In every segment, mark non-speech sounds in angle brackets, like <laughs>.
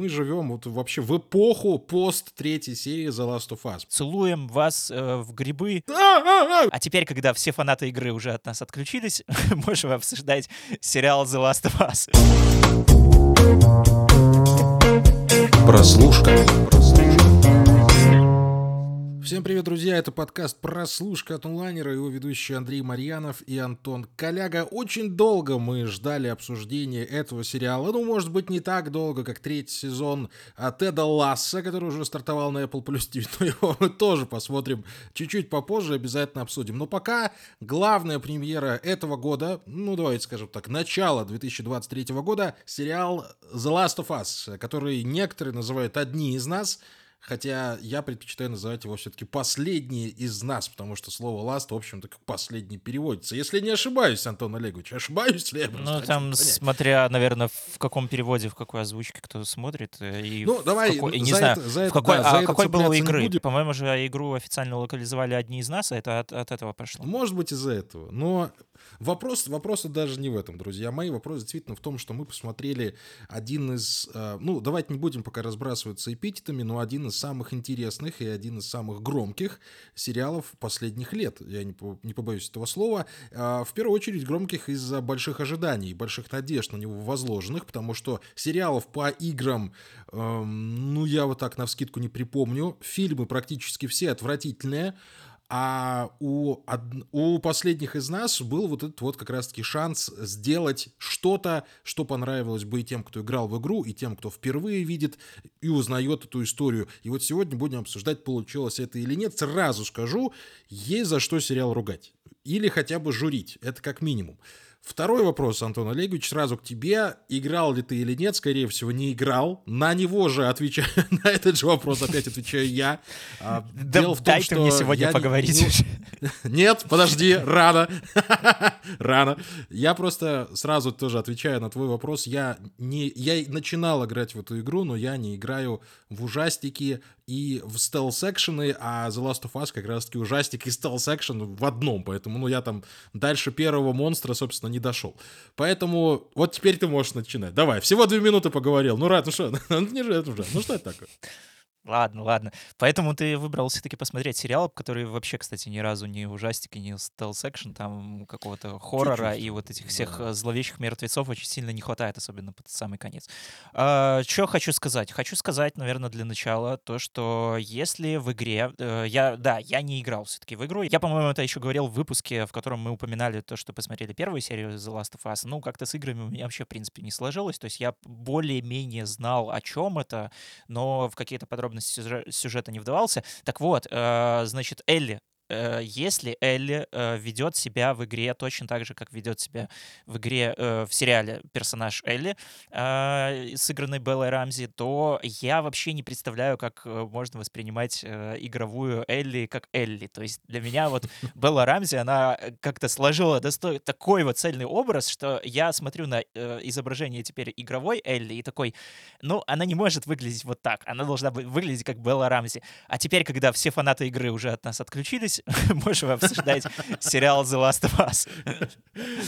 мы живем вот вообще в эпоху пост третьей серии The Last of Us. Целуем вас э, в грибы. А теперь, когда все фанаты игры уже от нас отключились, <laughs> можем обсуждать сериал The Last of Us. Прослушка. Всем привет, друзья! Это подкаст «Прослушка от онлайнера», его ведущий Андрей Марьянов и Антон Коляга. Очень долго мы ждали обсуждения этого сериала. Ну, может быть, не так долго, как третий сезон Теда Ласса, который уже стартовал на Apple Plus <laughs> TV, но его мы тоже посмотрим чуть-чуть попозже, обязательно обсудим. Но пока главная премьера этого года, ну, давайте скажем так, начало 2023 года, сериал The Last of Us, который некоторые называют «Одни из нас», Хотя я предпочитаю называть его все-таки последний из нас, потому что слово last, в общем-то, как последний переводится. Если не ошибаюсь, Антон Олегович, ошибаюсь ли я? Ну, там, смотря, наверное, в каком переводе, в какой озвучке кто смотрит. Э, и ну, давай, какой, не знаю, это, за это, какой, да, а какой был игры? По-моему же игру официально локализовали одни из нас, а это от, от этого прошло. Может быть, из-за этого. Но Вопрос, вопрос даже не в этом, друзья мои. Вопрос действительно в том, что мы посмотрели один из... Э, ну, давайте не будем пока разбрасываться эпитетами, но один из самых интересных и один из самых громких сериалов последних лет. Я не, не побоюсь этого слова. Э, в первую очередь громких из-за больших ожиданий, больших надежд на него возложенных, потому что сериалов по играм, эм, ну, я вот так на вскидку не припомню. Фильмы практически все отвратительные. А у, у последних из нас был вот этот вот как раз-таки шанс сделать что-то, что понравилось бы и тем, кто играл в игру, и тем, кто впервые видит и узнает эту историю. И вот сегодня будем обсуждать, получилось это или нет. Сразу скажу, есть за что сериал ругать. Или хотя бы журить. Это как минимум. Второй вопрос, Антон Олегович, сразу к тебе. Играл ли ты или нет? Скорее всего, не играл. На него же отвечаю, <laughs> на этот же вопрос опять отвечаю я. А, да Дело в том, дай что мне сегодня я поговорить. <laughs> Нет, подожди, рано. <laughs> рано. Я просто сразу тоже отвечаю на твой вопрос. Я, не, я начинал играть в эту игру, но я не играю в ужастики и в стелс-экшены, а The Last of Us как раз-таки ужастик и стелс-экшен в одном, поэтому, ну, я там дальше первого монстра, собственно, не дошел. Поэтому вот теперь ты можешь начинать. Давай, всего две минуты поговорил. Ну, рад, ну что, <laughs> ну, не же это уже. Ну, что это такое? Ладно, ладно. Поэтому ты выбрал все-таки посмотреть сериал, который вообще, кстати, ни разу не ужастик и не стелс-экшен, там какого-то хоррора Чуть-чуть. и вот этих всех да. Э, зловещих мертвецов очень сильно не хватает, особенно под самый конец. А, что хочу сказать? Хочу сказать, наверное, для начала то, что если в игре... Э, я, да, я не играл все-таки в игру. Я, по-моему, это еще говорил в выпуске, в котором мы упоминали то, что посмотрели первую серию The Last of Us. Ну, как-то с играми у меня вообще, в принципе, не сложилось. То есть я более-менее знал, о чем это, но в какие-то подробности подробности сюжета не вдавался. Так вот, э, значит, Элли если Элли э, ведет себя в игре точно так же, как ведет себя в игре, э, в сериале персонаж Элли, сыгранный Беллой Рамзи, то я вообще не представляю, как можно воспринимать игровую Элли как Элли. То есть для меня вот <laughs> Белла Рамзи, она как-то сложила достой, такой вот цельный образ, что я смотрю на изображение теперь игровой Элли и такой, ну, она не может выглядеть вот так, она должна выглядеть как Белла Рамзи. А теперь, когда все фанаты игры уже от нас отключились, <laughs> можем обсуждать сериал The Last of Us.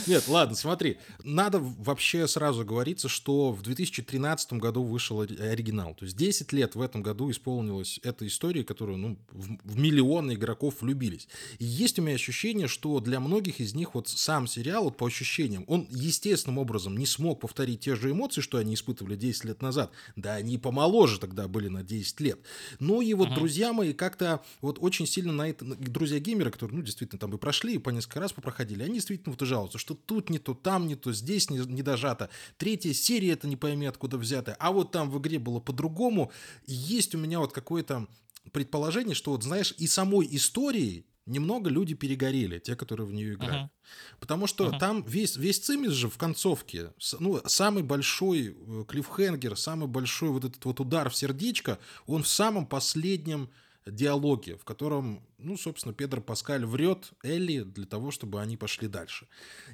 Нет, ладно, смотри. Надо вообще сразу говориться, что в 2013 году вышел оригинал. То есть 10 лет в этом году исполнилась эта история, которую ну, в миллионы игроков влюбились. И есть у меня ощущение, что для многих из них вот сам сериал, вот по ощущениям, он естественным образом не смог повторить те же эмоции, что они испытывали 10 лет назад. Да, они помоложе тогда были на 10 лет. Ну и вот, uh-huh. друзья мои, как-то вот очень сильно на это друзья-геймеры, которые, ну, действительно, там и прошли, и по несколько раз попроходили, они действительно вот и жалуются, что тут не то, там не то, здесь не, не дожато. Третья серия это не пойми откуда взятая. А вот там в игре было по-другому. Есть у меня вот какое-то предположение, что вот, знаешь, и самой истории немного люди перегорели, те, которые в нее играли. Uh-huh. Потому что uh-huh. там весь, весь цимис же в концовке, ну, самый большой э, клиффхенгер, самый большой вот этот вот удар в сердечко, он в самом последнем диалоге, в котором, ну, собственно, Педро Паскаль врет Элли для того, чтобы они пошли дальше.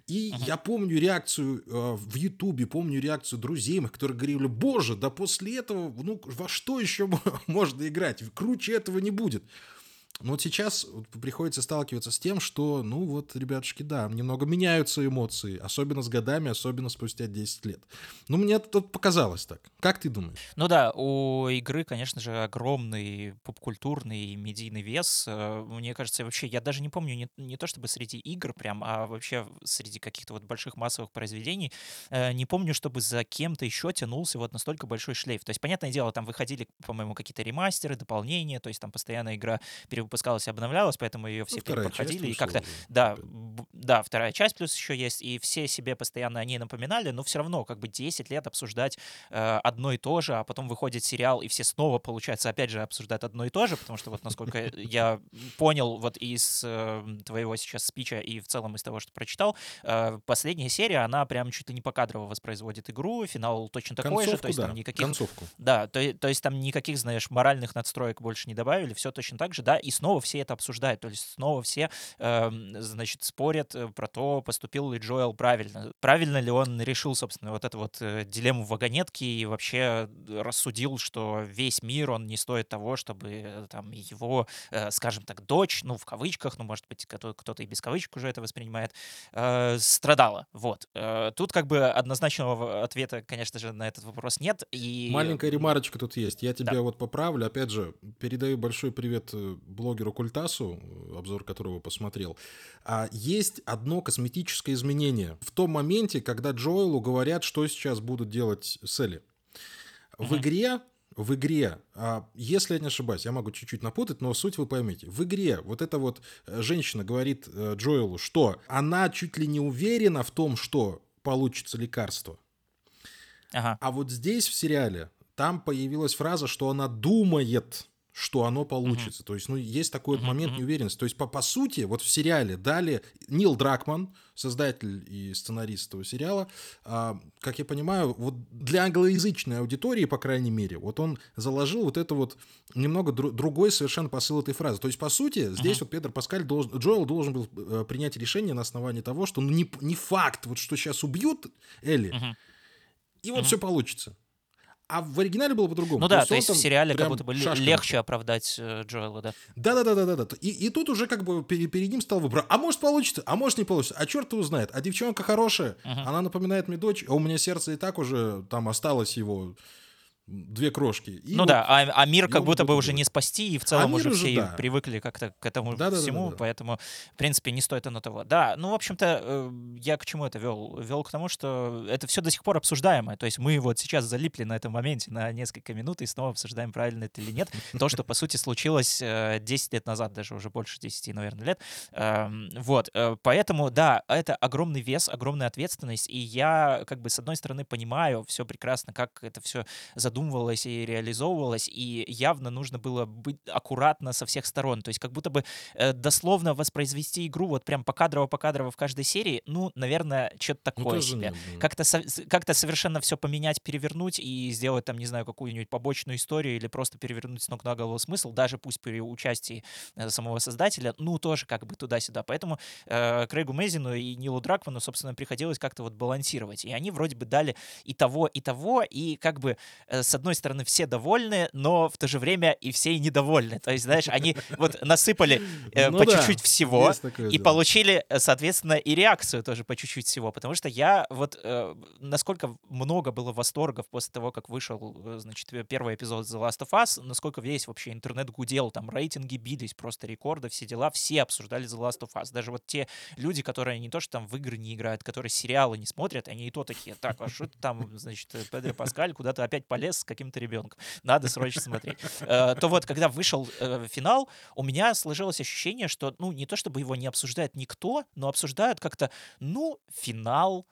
И ага. я помню реакцию э, в Ютубе, помню реакцию друзей моих, которые говорили, боже, да после этого, ну, во что еще <laughs> можно играть? Круче этого не будет. Но вот сейчас приходится сталкиваться с тем, что, ну вот, ребятушки, да, немного меняются эмоции, особенно с годами, особенно спустя 10 лет. Ну, мне тут показалось так. Как ты думаешь? Ну да, у игры, конечно же, огромный попкультурный медийный вес. Э, мне кажется, вообще, я даже не помню, не, не то чтобы среди игр прям, а вообще среди каких-то вот больших массовых произведений, э, не помню, чтобы за кем-то еще тянулся вот настолько большой шлейф. То есть, понятное дело, там выходили, по-моему, какие-то ремастеры, дополнения, то есть там постоянно игра выпускалась и обновлялась, поэтому ее все ну, проходили. И как-то, да, да, вторая часть плюс еще есть, и все себе постоянно о ней напоминали, но все равно как бы 10 лет обсуждать э, одно и то же, а потом выходит сериал, и все снова, получается, опять же обсуждают одно и то же, потому что вот насколько я понял вот из э, твоего сейчас спича и в целом из того, что прочитал, э, последняя серия, она прям чуть ли не покадрово воспроизводит игру, финал точно такой Концовку, же, то есть да. там никаких... Концовку. Да, то, то есть там никаких, знаешь, моральных надстроек больше не добавили, все точно так же, да, и снова все это обсуждают, то есть снова все, э, значит, спорят э, про то, поступил ли Джоэл правильно, правильно ли он решил, собственно, вот эту вот э, дилемму вагонетки и вообще рассудил, что весь мир, он не стоит того, чтобы э, там его, э, скажем так, дочь, ну, в кавычках, ну, может быть, кто-то и без кавычек уже это воспринимает, э, страдала, вот. Э, тут как бы однозначного ответа, конечно же, на этот вопрос нет, и... Маленькая ремарочка тут есть, я тебя да. вот поправлю, опять же, передаю большой привет блогеру Культасу, обзор которого посмотрел, а есть одно косметическое изменение. В том моменте, когда Джоэлу говорят, что сейчас будут делать с Элли. В игре в игре, а, если я не ошибаюсь, я могу чуть-чуть напутать, но суть вы поймете. В игре вот эта вот э, женщина говорит э, Джоэлу, что она чуть ли не уверена в том, что получится лекарство. Ага. А вот здесь в сериале там появилась фраза, что она думает, что оно получится. Uh-huh. То есть, ну, есть такой uh-huh, момент неуверенности. То есть, по, по сути, вот в сериале дали Нил Дракман, создатель и сценарист этого сериала, а, как я понимаю, вот для англоязычной аудитории, по крайней мере, вот он заложил вот это вот немного дру- другой совершенно посыл этой фразы. То есть, по сути, здесь uh-huh. вот Петр Паскаль должен, Джоэл должен был э, принять решение на основании того, что ну, не, не факт, вот что сейчас убьют Элли, uh-huh. и вот uh-huh. все получится. А в оригинале было по-другому. Ну да, то есть в сериале как будто бы легче оправдать э, Джоэла, да. Да-да-да-да-да. И, и тут уже как бы перед, перед ним стал выбор. А может получится, а может не получится. А черт его знает. А девчонка хорошая, uh-huh. она напоминает мне дочь, а у меня сердце и так уже там осталось его две крошки. И ну вот, да, а, а мир как будто бы уже не спасти, и в целом а уже все да. привыкли как-то к этому да, всему, да, да, да, поэтому, в принципе, не стоит оно того. Да, ну, в общем-то, э, я к чему это вел? Вел к тому, что это все до сих пор обсуждаемое, то есть мы вот сейчас залипли на этом моменте на несколько минут и снова обсуждаем, правильно это или нет. То, что, по сути, случилось 10 э, лет назад, даже уже больше 10, наверное, лет. Эм, вот, э, поэтому, да, это огромный вес, огромная ответственность, и я, как бы, с одной стороны, понимаю все прекрасно, как это все задумано, задумывалось и реализовывалось, и явно нужно было быть аккуратно со всех сторон. То есть как будто бы э, дословно воспроизвести игру вот прям покадрово-покадрово в каждой серии, ну, наверное, что-то ну, такое ну, себе. Как-то, со- как-то совершенно все поменять, перевернуть и сделать там, не знаю, какую-нибудь побочную историю или просто перевернуть с ног на голову смысл, даже пусть при участии э, самого создателя, ну, тоже как бы туда-сюда. Поэтому э, Крейгу Мейзину и Нилу Дракману, собственно, приходилось как-то вот балансировать. И они вроде бы дали и того, и того, и как бы э, с одной стороны, все довольны, но в то же время и все и недовольны. То есть, знаешь, они вот насыпали э, ну по да, чуть-чуть всего и дело. получили, э, соответственно, и реакцию тоже по чуть-чуть всего. Потому что я вот, э, насколько много было восторгов после того, как вышел, э, значит, первый эпизод The Last of Us, насколько весь вообще интернет гудел, там рейтинги бились, просто рекорды, все дела, все обсуждали The Last of Us. Даже вот те люди, которые не то, что там в игры не играют, которые сериалы не смотрят, они и то такие, так, а что там, значит, Педро Паскаль куда-то опять полез с каким-то ребенком. Надо срочно смотреть. Э, то вот, когда вышел э, финал, у меня сложилось ощущение, что, ну, не то чтобы его не обсуждает никто, но обсуждают как-то, ну, финал,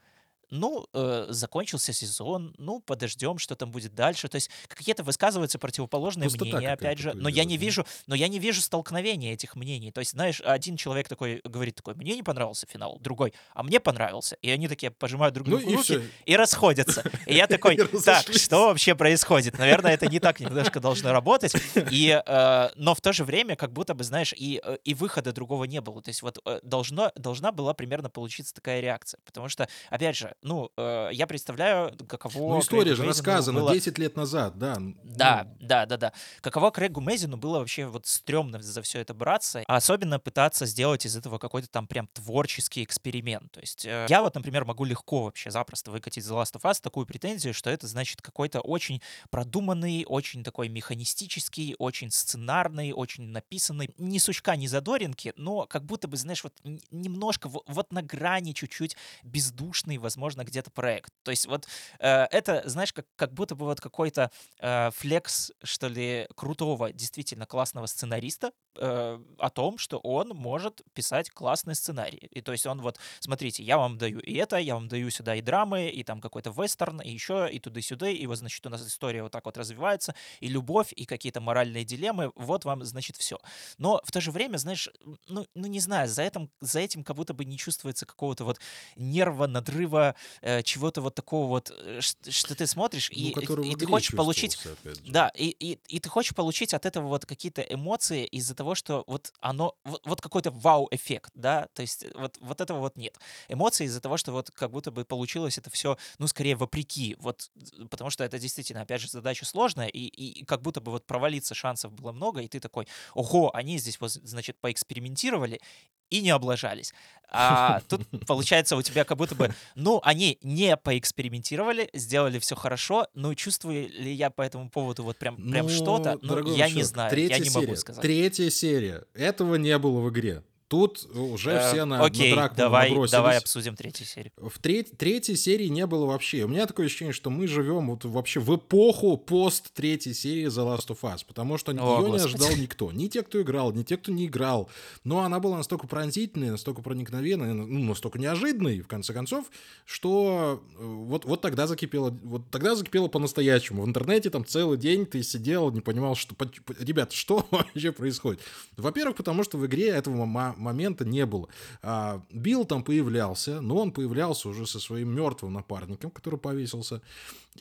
ну, э, закончился сезон, ну, подождем, что там будет дальше. То есть какие-то высказываются противоположные Пустота мнения, опять же, но я не вижу, но я не вижу столкновения этих мнений. То есть, знаешь, один человек такой говорит такой, мне не понравился финал, другой, а мне понравился. И они такие пожимают друг ну другу ну, руки и, и расходятся. И я <laughs> такой, так, что вообще происходит? Наверное, это не так немножко должно работать. И, э, но в то же время, как будто бы, знаешь, и, э, и выхода другого не было. То есть вот э, должно, должна была примерно получиться такая реакция. Потому что, опять же, Ну, э, я представляю, каково... Ну, история Крейгу же Мейзину рассказана было- 10 лет назад, да. Да, Ну, да, да, да. Каково Крейгу Мейзину было вообще вот стрёмно за все это браться, а особенно пытаться сделать из этого какой-то там прям творческий эксперимент. То есть э, я вот, например, могу легко вообще запросто выкатить The Last of Us такую претензию, что это значит какой-то очень продуманный, очень такой механистический, очень сценарный, очень написанный, ни сучка, ни задоринки, но как будто бы, знаешь, вот немножко во- вот на грани чуть-чуть бездушный, возможно, где-то проект. То есть вот э, это, знаешь, как, как будто бы вот какой-то э, флекс, что ли, крутого, действительно классного сценариста э, о том, что он может писать классный сценарий. И то есть он вот, смотрите, я вам даю и это, я вам даю сюда и драмы, и там какой-то вестерн, и еще, и туда-сюда, и вот, значит, у нас история вот так вот развивается, и любовь, и какие-то моральные дилеммы, вот вам, значит, все. Но в то же время, знаешь, ну, ну не знаю, за этим, за этим как будто бы не чувствуется какого-то вот нерва, надрыва, э, чего-то вот такого вот, э, что ты смотришь, ну, и, в и ты хочешь получить чувствовался, опять же. да, и, и, и ты хочешь получить от этого вот какие-то эмоции из-за того, что вот оно, вот, вот какой-то вау-эффект, да, то есть вот, вот этого вот нет. Эмоции из-за того, что вот как будто бы получилось это все, ну, скорее вопреки, вот, потому что это действительно, опять же, задача сложная, и, и, и как будто бы вот провалиться шансов было много, и ты такой, ого, они здесь, вот, значит, поэкспериментировали, и не облажались. А тут <laughs> получается у тебя как будто бы, ну, они не поэкспериментировали, сделали все хорошо, но чувствую ли я по этому поводу вот прям, прям Ну, что-то, ну, я не человек, знаю, третья я не могу серия, сказать. Третья серия. Этого не было в игре. Тут уже Э, все на, Окей, на Дракмана давай, набросились. давай обсудим третью серию. В треть- третьей серии не было вообще. У меня такое ощущение, что мы живем вот вообще в эпоху пост третьей серии The Last of Us, потому что О, ее не Господи. ожидал никто. Ни те, кто играл, ни те, кто не играл. Но она была настолько пронзительной, настолько проникновенной, ну, настолько неожиданной, в конце концов, что э, вот, вот тогда закипело, вот тогда закипело по-настоящему. В интернете там целый день ты сидел, не понимал, что... Ребят, что <laughs> вообще происходит? Во-первых, потому что в игре этого момента не было. А, Билл там появлялся, но он появлялся уже со своим мертвым напарником, который повесился.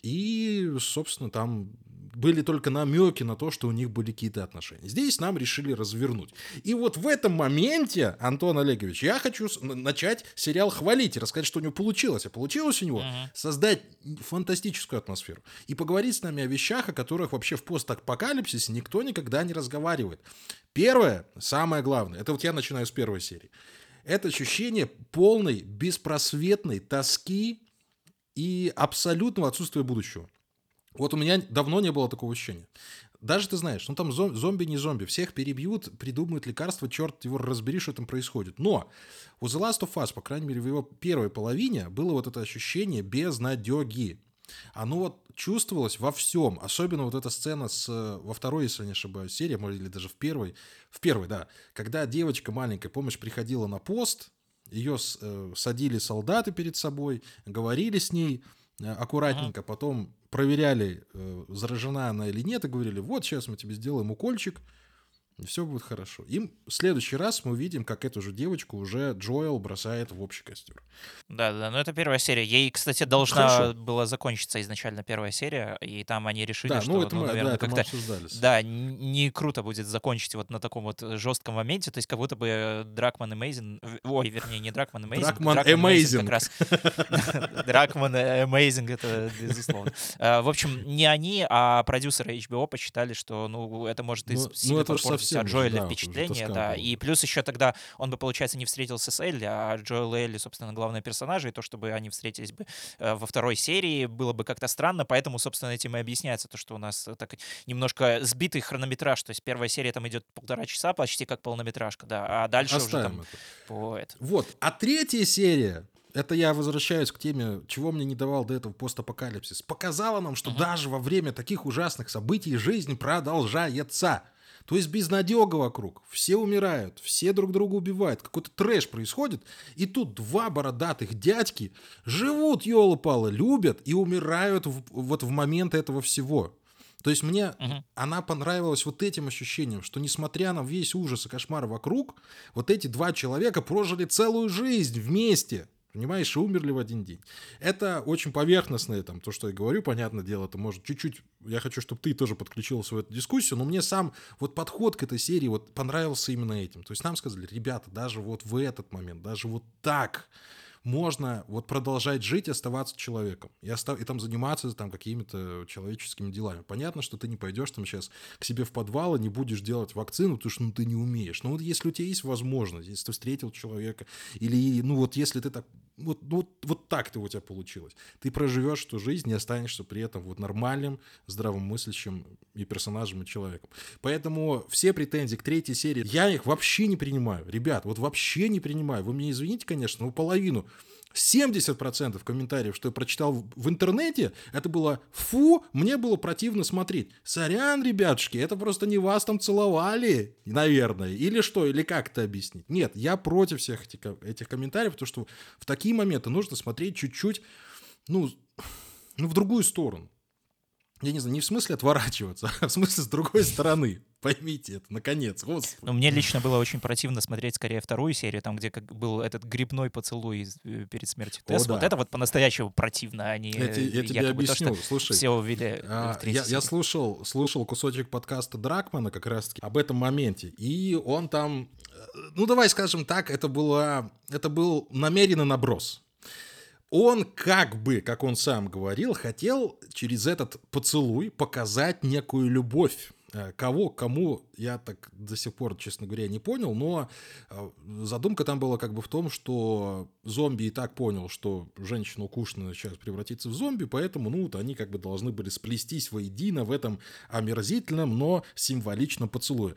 И, собственно, там были только намеки на то, что у них были какие-то отношения. Здесь нам решили развернуть. И вот в этом моменте, Антон Олегович, я хочу начать сериал хвалить и рассказать, что у него получилось. А получилось у него Мгм. создать фантастическую атмосферу и поговорить с нами о вещах, о которых вообще в постапокалипсисе никто никогда не разговаривает. Первое, самое главное, это вот я начинаю с первой серии. Это ощущение полной беспросветной тоски и абсолютного отсутствия будущего. Вот у меня давно не было такого ощущения. Даже ты знаешь, ну там зом- зомби не зомби, всех перебьют, придумают лекарства, черт его разбери, что там происходит. Но у The Last of Us, по крайней мере, в его первой половине было вот это ощущение безнадеги. Оно вот чувствовалось во всем. Особенно вот эта сцена с, во второй, если не ошибаюсь, серии, может, или даже в первой. В первой, да. Когда девочка маленькая, помнишь, приходила на пост, ее э, садили солдаты перед собой, говорили с ней э, аккуратненько, потом проверяли, э, заражена она или нет, и говорили, вот сейчас мы тебе сделаем укольчик, все будет хорошо. И в следующий раз мы увидим, как эту же девочку уже Джоэл бросает в общий костер. Да, да, но это первая серия. Ей, кстати, должна Хорошо. была закончиться изначально первая серия, и там они решили, да, что, ну это мы, наверное, да, как-то. Да, не круто будет закончить вот на таком вот жестком моменте, то есть как будто бы э, Дракман и Мейзин, ой, вернее, не Дракман и Мейзин, Дракман Мейзин Amazing. как раз. <laughs> Дракман Amazing, это безусловно. Э, В общем, не они, а продюсеры HBO посчитали, что, ну, это может и Ну, ну, сильно от уже, Джоэля да, уже впечатление, да, и плюс еще тогда он бы, получается, не встретился с Элли, а Джоэл и Элли, собственно, главные персонажи, и то, чтобы они встретились бы э, во второй серии, было бы как-то странно, поэтому, собственно, этим и объясняется то, что у нас э, так немножко сбитый хронометраж, то есть первая серия там идет полтора часа, почти как полнометражка, да, а дальше уже Оставим там это. по это. Вот. А третья серия, это я возвращаюсь к теме, чего мне не давал до этого постапокалипсис, показала нам, что даже во время таких ужасных событий жизнь продолжается. То есть безнадега вокруг. Все умирают, все друг друга убивают. Какой-то трэш происходит. И тут два бородатых дядьки живут, елы-палы, любят и умирают в- вот в момент этого всего. То есть мне Мгм. она понравилась вот этим ощущением, что несмотря на весь ужас и кошмар вокруг, вот эти два человека прожили целую жизнь вместе. Понимаешь, и умерли в один день. Это очень поверхностное, там, то, что я говорю, понятное дело, это может чуть-чуть... Я хочу, чтобы ты тоже подключился в эту дискуссию, но мне сам вот подход к этой серии вот понравился именно этим. То есть нам сказали, ребята, даже вот в этот момент, даже вот так можно вот продолжать жить и оставаться человеком. И, остав... и там заниматься там какими-то человеческими делами. Понятно, что ты не пойдешь там сейчас к себе в подвал и не будешь делать вакцину, потому что ну, ты не умеешь. Но вот если у тебя есть возможность, если ты встретил человека, или ну вот если ты так вот, вот, вот так ты у тебя получилось. Ты проживешь эту жизнь и останешься при этом вот нормальным, здравомыслящим и персонажем, и человеком. Поэтому все претензии к третьей серии, я их вообще не принимаю. Ребят, вот вообще не принимаю. Вы мне извините, конечно, но половину 70% комментариев, что я прочитал в интернете, это было «фу, мне было противно смотреть». Сорян, ребятушки, это просто не вас там целовали, наверное. Или что, или как это объяснить? Нет, я против всех этих, этих комментариев, потому что в такие моменты нужно смотреть чуть-чуть, ну, ну, в другую сторону я не знаю, не в смысле отворачиваться, а в смысле с другой стороны. Поймите это, наконец, господи. Ну, мне лично было очень противно смотреть скорее вторую серию, там, где как был этот грибной поцелуй э, перед смертью Тесс. Вот это вот по-настоящему противно, а не Я, я тебе объясню, то, слушай. Все увидели а, я, я слушал, слушал кусочек подкаста Дракмана как раз-таки об этом моменте, и он там, э, ну, давай скажем так, это, было, это был намеренный наброс он как бы, как он сам говорил, хотел через этот поцелуй показать некую любовь. Э, кого, кому, я так до сих пор, честно говоря, не понял, но э, задумка там была как бы в том, что зомби и так понял, что женщина укушенная сейчас превратится в зомби, поэтому, ну, вот они как бы должны были сплестись воедино в этом омерзительном, но символичном поцелуе.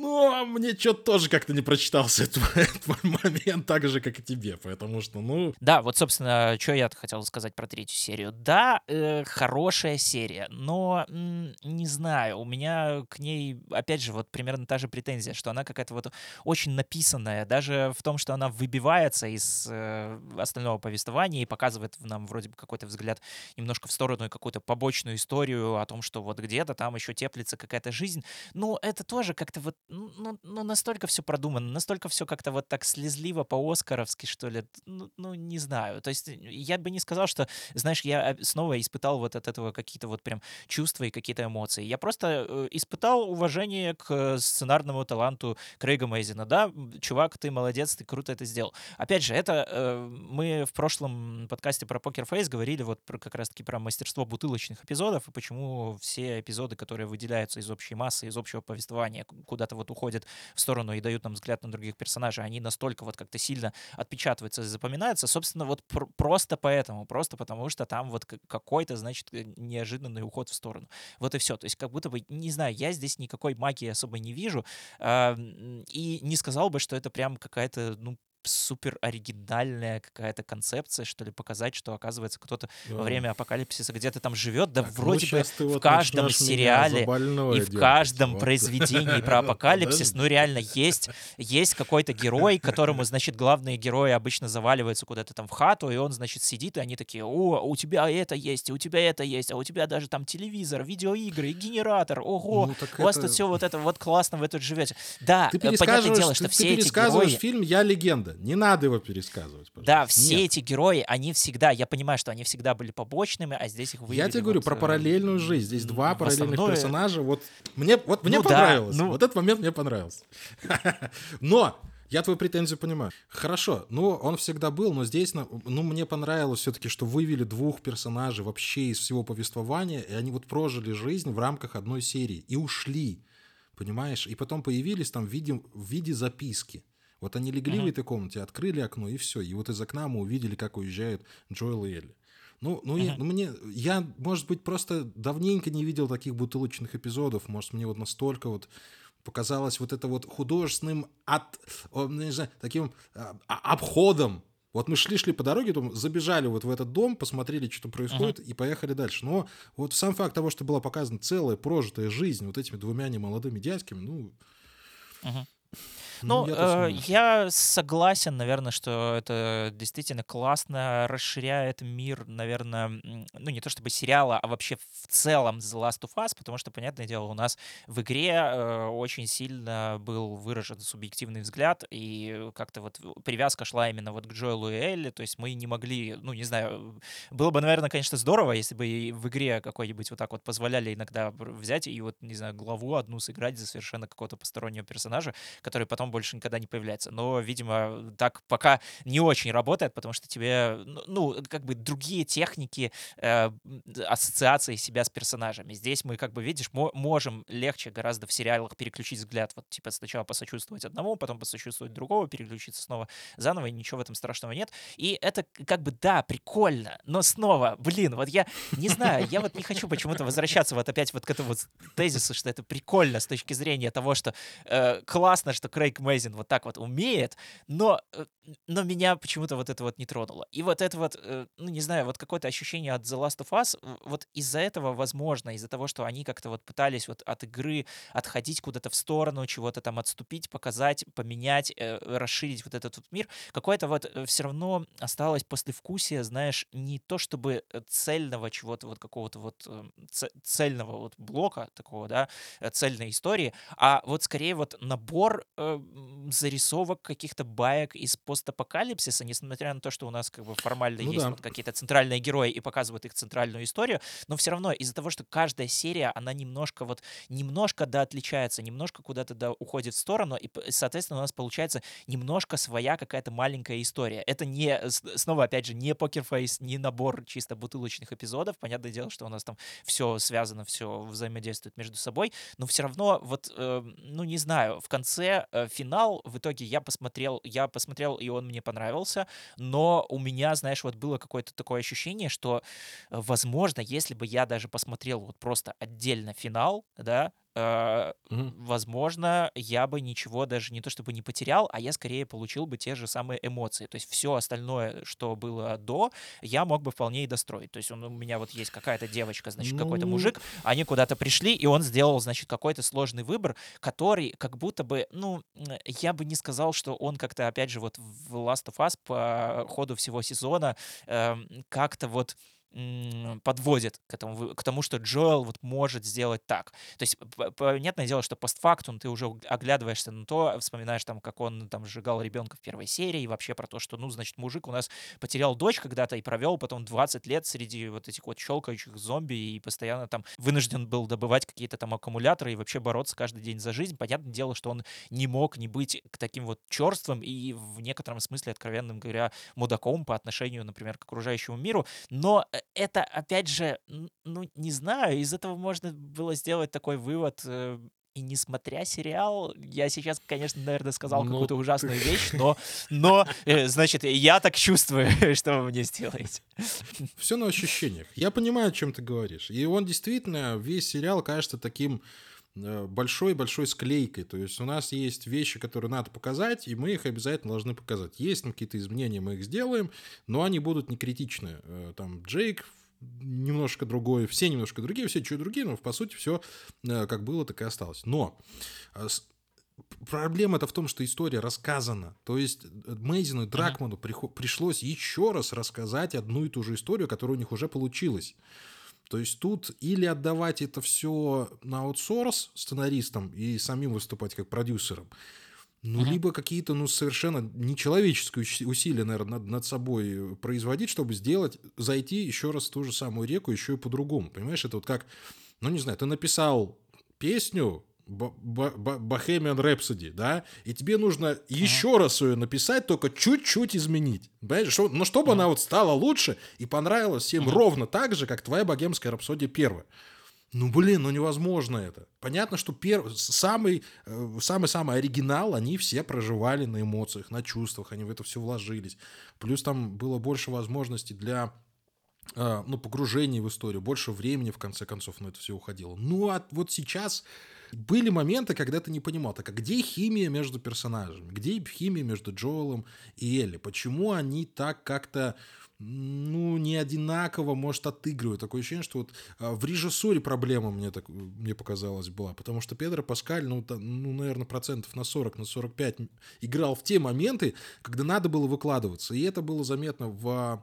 Но мне что-то тоже как-то не прочитался <laughs> этот момент так же, как и тебе, потому что, ну... Да, вот, собственно, что я хотел сказать про третью серию. Да, э, хорошая серия, но, м, не знаю, у меня к ней, опять же, вот примерно та же претензия, что она какая-то вот очень написанная, даже в том, что она выбивается из э, остального повествования и показывает нам вроде бы какой-то взгляд немножко в сторону и какую-то побочную историю о том, что вот где-то там еще теплится какая-то жизнь. Но это тоже как-то вот ну, ну, настолько все продумано, настолько все как-то вот так слезливо по-оскаровски, что ли. Ну, ну, не знаю. То есть я бы не сказал, что, знаешь, я снова испытал вот от этого какие-то вот прям чувства и какие-то эмоции. Я просто э, испытал уважение к сценарному таланту Крейга Мейзина. Да, чувак, ты молодец, ты круто это сделал. Опять же, это э, мы в прошлом подкасте про Покер Фейс говорили вот про, как раз-таки про мастерство бутылочных эпизодов и почему все эпизоды, которые выделяются из общей массы, из общего повествования, куда-то вот уходят в сторону и дают нам взгляд на других персонажей, они настолько вот как-то сильно отпечатываются и запоминаются, собственно, вот пр- просто поэтому, просто потому что там вот какой-то, значит, э, неожиданный уход в сторону. Вот и все. То есть как будто бы, не знаю, я здесь никакой магии особо не вижу, э, и не сказал бы, что это прям какая-то, ну, супер оригинальная какая-то концепция, что ли, показать, что, оказывается, кто-то да. во время апокалипсиса где-то там живет, да так, ну, вроде бы в вот каждом сериале и в каждом вот. произведении про <laughs> апокалипсис, ну, реально, есть, есть какой-то герой, которому, значит, главные герои обычно заваливаются куда-то там в хату, и он, значит, сидит, и они такие, о, у тебя это есть, и у тебя это есть, а у тебя даже там телевизор, видеоигры, генератор, ого, ну, у вас это... тут все вот это вот классно, вы тут живете. Да, э, понятное дело, что ты, все ты эти герои... фильм «Я легенда», надо. Не надо его пересказывать. Пожалуйста. Да, все Нет. эти герои, они всегда, я понимаю, что они всегда были побочными, а здесь их вывели. Я тебе говорю вот, про э, параллельную жизнь. Здесь два параллельных основное... персонажа. Вот мне, вот мне ну, понравилось. Да, ну... Вот этот момент мне понравился. <laughs> Но я твою претензию понимаю. Хорошо, ну он всегда был, но здесь, ну, мне понравилось все-таки, что вывели двух персонажей вообще из всего повествования, и они вот прожили жизнь в рамках одной серии и ушли, понимаешь? И потом появились там в виде, в виде записки. Вот они легли uh-huh. в этой комнате, открыли окно, и все. И вот из окна мы увидели, как уезжают Джоэл и Элли. Ну, ну, uh-huh. я, ну мне, я, может быть, просто давненько не видел таких бутылочных эпизодов. Может, мне вот настолько вот показалось вот это вот художественным от, ну, не знаю, таким а, а, обходом. Вот мы шли-шли по дороге, там, забежали вот в этот дом, посмотрели, что там происходит, uh-huh. и поехали дальше. Но вот сам факт того, что была показана целая прожитая жизнь вот этими двумя немолодыми дядьками, ну... Uh-huh. Ну, ну я, э, я согласен, наверное, что это действительно классно расширяет мир, наверное, ну не то чтобы сериала, а вообще в целом The Last of Us, потому что, понятное дело, у нас в игре э, очень сильно был выражен субъективный взгляд, и как-то вот привязка шла именно вот к Джоэлу и Элли, то есть мы не могли, ну не знаю, было бы, наверное, конечно, здорово, если бы и в игре какой-нибудь вот так вот позволяли иногда взять и вот, не знаю, главу одну сыграть за совершенно какого-то постороннего персонажа, который потом больше никогда не появляется. Но, видимо, так пока не очень работает, потому что тебе, ну, ну как бы другие техники э, ассоциации себя с персонажами. Здесь мы, как бы, видишь, можем легче гораздо в сериалах переключить взгляд. Вот, типа, сначала посочувствовать одному, потом посочувствовать другого, переключиться снова заново, и ничего в этом страшного нет. И это, как бы, да, прикольно, но снова, блин, вот я не знаю, я вот не хочу почему-то возвращаться вот опять вот к этому тезису, что это прикольно с точки зрения того, что э, классно, что Крейг Мейзин вот так вот умеет, но, э, но меня почему-то вот это вот не тронуло. И вот это вот, э, ну, не знаю, вот какое-то ощущение от The Last of Us, вот из-за этого, возможно, из-за того, что они как-то вот пытались вот от игры отходить куда-то в сторону, чего-то там отступить, показать, поменять, э, расширить вот этот вот мир, какое-то вот все равно осталось послевкусие, знаешь, не то чтобы цельного чего-то вот какого-то вот цельного вот блока такого, да, цельной истории, а вот скорее вот набор э, зарисовок каких-то баек из постапокалипсиса, несмотря на то, что у нас как бы формально ну, есть да. вот какие-то центральные герои и показывают их центральную историю, но все равно из-за того, что каждая серия, она немножко вот, немножко да отличается, немножко куда-то да уходит в сторону, и, соответственно, у нас получается немножко своя какая-то маленькая история. Это не, снова, опять же, не покерфейс, не набор чисто бутылочных эпизодов, понятное дело, что у нас там все связано, все взаимодействует между собой, но все равно вот, э, ну, не знаю, в конце э, финал, в итоге я посмотрел, я посмотрел, и он мне понравился, но у меня, знаешь, вот было какое-то такое ощущение, что, э, возможно, если бы я даже посмотрел вот просто отдельно финал, да, э, угу. возможно, я бы ничего даже не то чтобы не потерял, а я скорее получил бы те же самые эмоции. То есть все остальное, что было до, я мог бы вполне и достроить. То есть он, у меня вот есть какая-то девочка, значит, ну... какой-то мужик, они куда-то пришли, и он сделал, значит, какой-то сложный выбор, который как будто бы, ну, я бы не сказал, что он как-то, опять же, вот в Last of Us по ходу всего сезона э, как-то вот подводит к, этому, к тому, что Джоэл вот может сделать так. То есть, понятное дело, что постфактум ты уже оглядываешься на то, вспоминаешь там, как он там сжигал ребенка в первой серии, и вообще про то, что, ну, значит, мужик у нас потерял дочь когда-то и провел потом 20 лет среди вот этих вот щелкающих зомби и постоянно там вынужден был добывать какие-то там аккумуляторы и вообще бороться каждый день за жизнь. Понятное дело, что он не мог не быть таким вот черствым и в некотором смысле, откровенным говоря, мудаком по отношению, например, к окружающему миру, но э, это, опять же, ну, не знаю, из этого можно было сделать такой вывод, э, и несмотря сериал, я сейчас, конечно, наверное, сказал ну, какую-то ужасную ты... вещь, <laughs> но, но, э, значит, я так чувствую, <laughs> что вы мне сделаете. <laughs> Все на ощущениях. Я понимаю, о чем ты говоришь. И он действительно, весь сериал кажется таким э, большой-большой склейкой. То есть у нас есть вещи, которые надо показать, и мы их обязательно должны показать. Есть какие-то изменения, мы их сделаем, но они будут не критичны. Э, там Джейк немножко другое, все немножко другие, все чуть другие, но по сути все э, как было, так и осталось. Но э, проблема-то в том, что история рассказана. То есть э, Мейзину и Дракману uh-huh. пришлось еще раз рассказать одну и ту же историю, которая у них уже получилась. То есть тут или отдавать это все на аутсорс сценаристам и самим выступать как продюсером, ну, uh-huh. либо какие-то, ну, совершенно нечеловеческие усилия, наверное, над, над собой производить, чтобы сделать, зайти еще раз в ту же самую реку, еще и по-другому. Понимаешь, это вот как, ну, не знаю, ты написал песню, Bohemian Rhapsody, да, и тебе нужно еще раз ее написать, только чуть-чуть изменить. Понимаешь, что, но чтобы она вот стала лучше и понравилась всем ровно так же, как твоя богемская рапсодия первая. Ну, блин, ну невозможно это. Понятно, что первый, самый, э, самый-самый оригинал они все проживали на эмоциях, на чувствах, они в это все вложились. Плюс там было больше возможностей для э, ну, погружения в историю, больше времени, в конце концов, на это все уходило. Ну, а вот сейчас были моменты, когда ты не понимал, так а где химия между персонажами? Где химия между Джоэлом и Элли? Почему они так как-то ну, не одинаково, может, отыгрывают. Такое ощущение, что вот а, в режиссуре проблема мне, так, мне показалось была, потому что Педро Паскаль, ну, там, ну, наверное, процентов на 40, на 45 играл в те моменты, когда надо было выкладываться. И это было заметно, в,